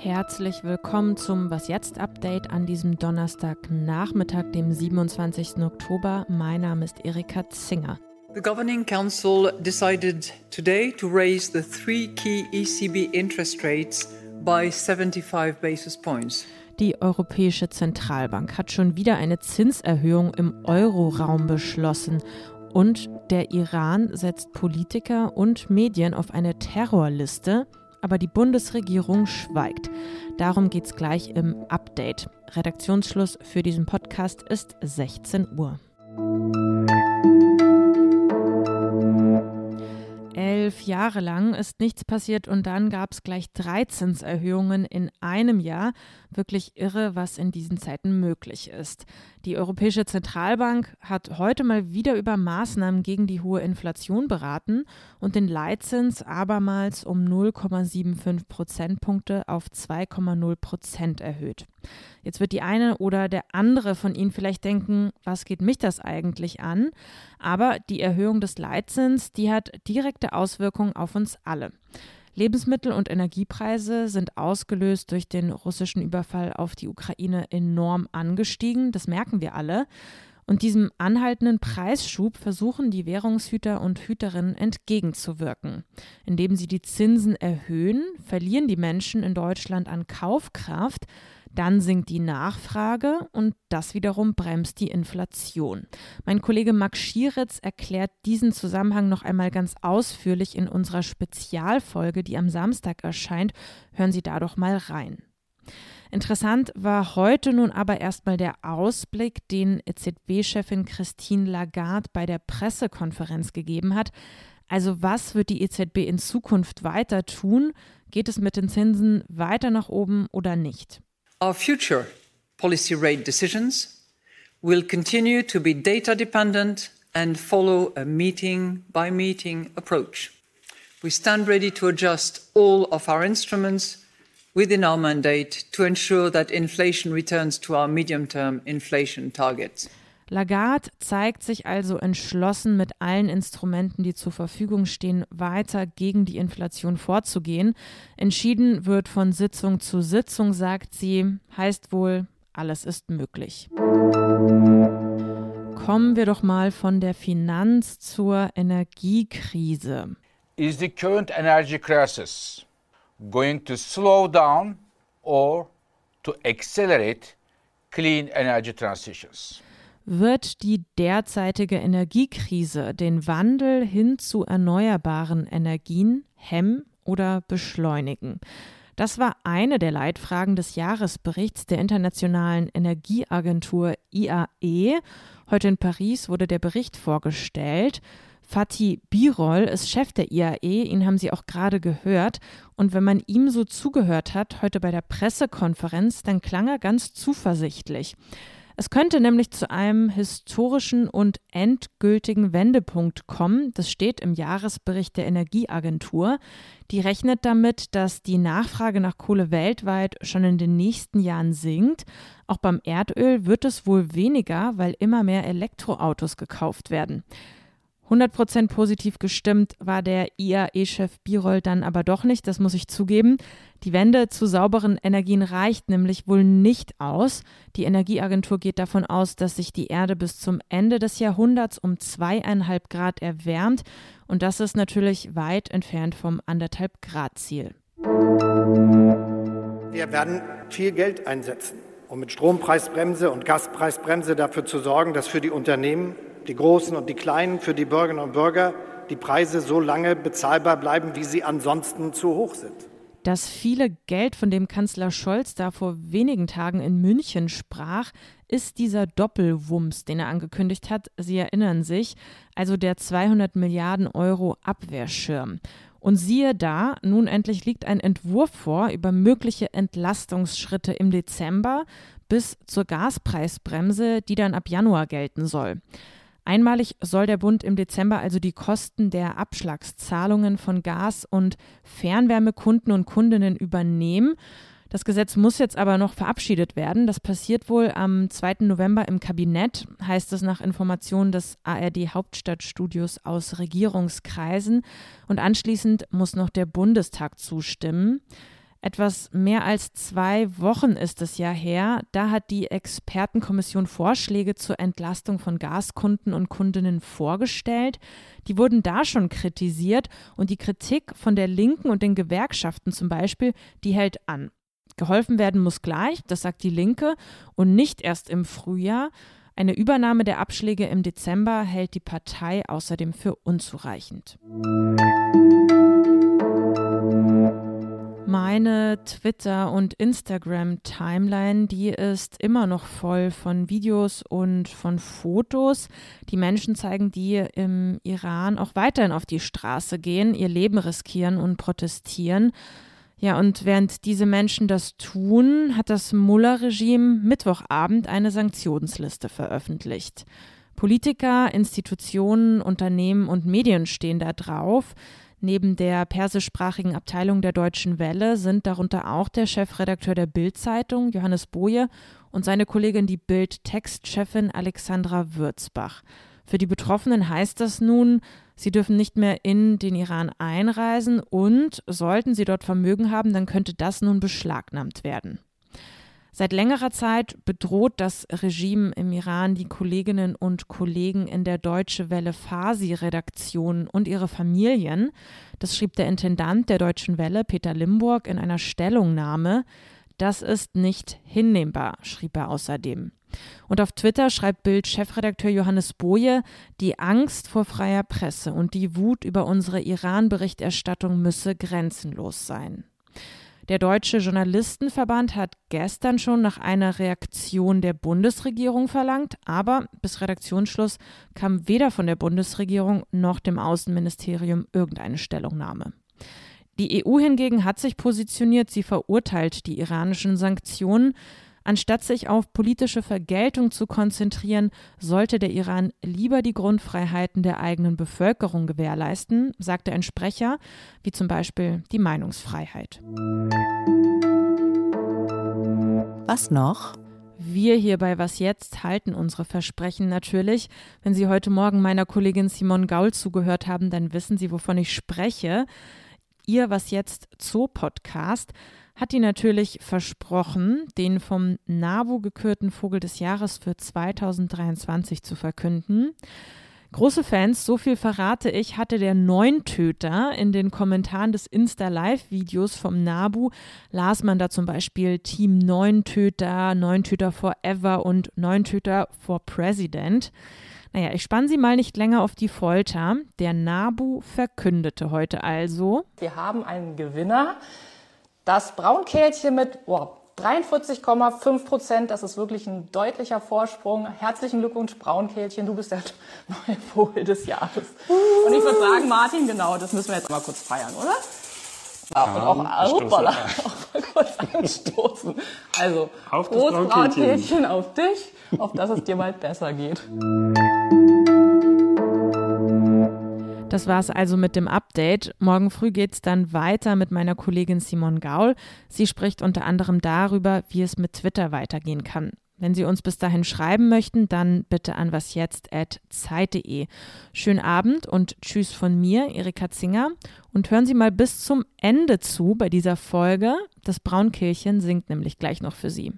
Herzlich willkommen zum Was jetzt Update an diesem Donnerstagnachmittag, dem 27. Oktober. Mein Name ist Erika Zinger. The Governing Council decided today to raise the three key ECB interest rates by 75 basis points. Die Europäische Zentralbank hat schon wieder eine Zinserhöhung im Euroraum beschlossen und der Iran setzt Politiker und Medien auf eine Terrorliste, aber die Bundesregierung schweigt. Darum geht es gleich im Update. Redaktionsschluss für diesen Podcast ist 16 Uhr. Jahre lang ist nichts passiert und dann gab es gleich drei Zinserhöhungen in einem Jahr. Wirklich irre, was in diesen Zeiten möglich ist. Die Europäische Zentralbank hat heute mal wieder über Maßnahmen gegen die hohe Inflation beraten und den Leitzins abermals um 0,75 Prozentpunkte auf 2,0 Prozent erhöht. Jetzt wird die eine oder der andere von Ihnen vielleicht denken, was geht mich das eigentlich an? Aber die Erhöhung des Leitzins, die hat direkte Auswirkungen auf uns alle. Lebensmittel- und Energiepreise sind ausgelöst durch den russischen Überfall auf die Ukraine enorm angestiegen. Das merken wir alle. Und diesem anhaltenden Preisschub versuchen die Währungshüter und Hüterinnen entgegenzuwirken. Indem sie die Zinsen erhöhen, verlieren die Menschen in Deutschland an Kaufkraft. Dann sinkt die Nachfrage und das wiederum bremst die Inflation. Mein Kollege Max Schieritz erklärt diesen Zusammenhang noch einmal ganz ausführlich in unserer Spezialfolge, die am Samstag erscheint. Hören Sie da doch mal rein. Interessant war heute nun aber erstmal der Ausblick, den EZB-Chefin Christine Lagarde bei der Pressekonferenz gegeben hat. Also was wird die EZB in Zukunft weiter tun? Geht es mit den Zinsen weiter nach oben oder nicht? Our future policy rate decisions will continue to be data dependent and follow a meeting by meeting approach. We stand ready to adjust all of our instruments within our mandate to ensure that inflation returns to our medium term inflation targets. Lagarde zeigt sich also entschlossen, mit allen Instrumenten, die zur Verfügung stehen, weiter gegen die Inflation vorzugehen. Entschieden wird von Sitzung zu Sitzung, sagt sie, heißt wohl, alles ist möglich. Kommen wir doch mal von der Finanz zur Energiekrise. Is the current energy crisis going to slow down or to accelerate clean energy transitions? Wird die derzeitige Energiekrise den Wandel hin zu erneuerbaren Energien hemmen oder beschleunigen? Das war eine der Leitfragen des Jahresberichts der Internationalen Energieagentur IAE. Heute in Paris wurde der Bericht vorgestellt. Fatih Birol ist Chef der IAE, ihn haben Sie auch gerade gehört. Und wenn man ihm so zugehört hat, heute bei der Pressekonferenz, dann klang er ganz zuversichtlich. Es könnte nämlich zu einem historischen und endgültigen Wendepunkt kommen. Das steht im Jahresbericht der Energieagentur. Die rechnet damit, dass die Nachfrage nach Kohle weltweit schon in den nächsten Jahren sinkt. Auch beim Erdöl wird es wohl weniger, weil immer mehr Elektroautos gekauft werden. 100% positiv gestimmt war der IAE-Chef Birol dann aber doch nicht, das muss ich zugeben. Die Wende zu sauberen Energien reicht nämlich wohl nicht aus. Die Energieagentur geht davon aus, dass sich die Erde bis zum Ende des Jahrhunderts um zweieinhalb Grad erwärmt. Und das ist natürlich weit entfernt vom anderthalb Grad Ziel. Wir werden viel Geld einsetzen, um mit Strompreisbremse und Gaspreisbremse dafür zu sorgen, dass für die Unternehmen die Großen und die Kleinen, für die Bürgerinnen und Bürger die Preise so lange bezahlbar bleiben, wie sie ansonsten zu hoch sind. Das viele Geld, von dem Kanzler Scholz da vor wenigen Tagen in München sprach, ist dieser Doppelwumms, den er angekündigt hat. Sie erinnern sich, also der 200 Milliarden Euro Abwehrschirm. Und siehe da, nun endlich liegt ein Entwurf vor über mögliche Entlastungsschritte im Dezember bis zur Gaspreisbremse, die dann ab Januar gelten soll. Einmalig soll der Bund im Dezember also die Kosten der Abschlagszahlungen von Gas- und Fernwärmekunden und Kundinnen übernehmen. Das Gesetz muss jetzt aber noch verabschiedet werden. Das passiert wohl am 2. November im Kabinett, heißt es nach Informationen des ARD Hauptstadtstudios aus Regierungskreisen. Und anschließend muss noch der Bundestag zustimmen. Etwas mehr als zwei Wochen ist es ja her. Da hat die Expertenkommission Vorschläge zur Entlastung von Gaskunden und Kundinnen vorgestellt. Die wurden da schon kritisiert und die Kritik von der Linken und den Gewerkschaften zum Beispiel, die hält an. Geholfen werden muss gleich, das sagt die Linke, und nicht erst im Frühjahr. Eine Übernahme der Abschläge im Dezember hält die Partei außerdem für unzureichend. Meine Twitter- und Instagram-Timeline, die ist immer noch voll von Videos und von Fotos. Die Menschen zeigen, die im Iran auch weiterhin auf die Straße gehen, ihr Leben riskieren und protestieren. Ja, und während diese Menschen das tun, hat das Mullah-Regime Mittwochabend eine Sanktionsliste veröffentlicht. Politiker, Institutionen, Unternehmen und Medien stehen da drauf. Neben der persischsprachigen Abteilung der Deutschen Welle sind darunter auch der Chefredakteur der Bild-Zeitung, Johannes Boje, und seine Kollegin, die Bild-Textchefin Alexandra Würzbach. Für die Betroffenen heißt das nun, sie dürfen nicht mehr in den Iran einreisen und sollten sie dort Vermögen haben, dann könnte das nun beschlagnahmt werden. Seit längerer Zeit bedroht das Regime im Iran die Kolleginnen und Kollegen in der Deutsche Welle Fasi-Redaktion und ihre Familien. Das schrieb der Intendant der Deutschen Welle, Peter Limburg, in einer Stellungnahme. Das ist nicht hinnehmbar, schrieb er außerdem. Und auf Twitter schreibt Bild-Chefredakteur Johannes Boje, die Angst vor freier Presse und die Wut über unsere Iran-Berichterstattung müsse grenzenlos sein. Der Deutsche Journalistenverband hat gestern schon nach einer Reaktion der Bundesregierung verlangt, aber bis Redaktionsschluss kam weder von der Bundesregierung noch dem Außenministerium irgendeine Stellungnahme. Die EU hingegen hat sich positioniert, sie verurteilt die iranischen Sanktionen. Anstatt sich auf politische Vergeltung zu konzentrieren, sollte der Iran lieber die Grundfreiheiten der eigenen Bevölkerung gewährleisten, sagte ein Sprecher, wie zum Beispiel die Meinungsfreiheit. Was noch? Wir hier bei Was Jetzt halten unsere Versprechen natürlich. Wenn Sie heute Morgen meiner Kollegin Simon Gaul zugehört haben, dann wissen Sie, wovon ich spreche. Ihr Was Jetzt Zoo-Podcast hat die natürlich versprochen, den vom NABU gekürten Vogel des Jahres für 2023 zu verkünden. Große Fans, so viel verrate ich, hatte der Neuntöter. In den Kommentaren des Insta-Live-Videos vom NABU las man da zum Beispiel Team Neuntöter, Neuntöter Forever und Neuntöter for President. Naja, ich spanne Sie mal nicht länger auf die Folter. Der NABU verkündete heute also. Wir haben einen Gewinner. Das Braunkehlchen mit oh, 43,5 Prozent, das ist wirklich ein deutlicher Vorsprung. Herzlichen Glückwunsch, Braunkehlchen, du bist der neue Vogel des Jahres. Und ich würde sagen, Martin, genau, das müssen wir jetzt mal kurz feiern, oder? Ja, und auch, hoppala, auch mal kurz anstoßen. Also, auf Prost, Braunkehlchen auf dich, auf dass es dir bald besser geht. Das war es also mit dem Update. Morgen früh geht es dann weiter mit meiner Kollegin Simon Gaul. Sie spricht unter anderem darüber, wie es mit Twitter weitergehen kann. Wenn Sie uns bis dahin schreiben möchten, dann bitte an wasjetzt.zeit.de. Schönen Abend und Tschüss von mir, Erika Zinger. Und hören Sie mal bis zum Ende zu bei dieser Folge. Das Braunkehlchen singt nämlich gleich noch für Sie.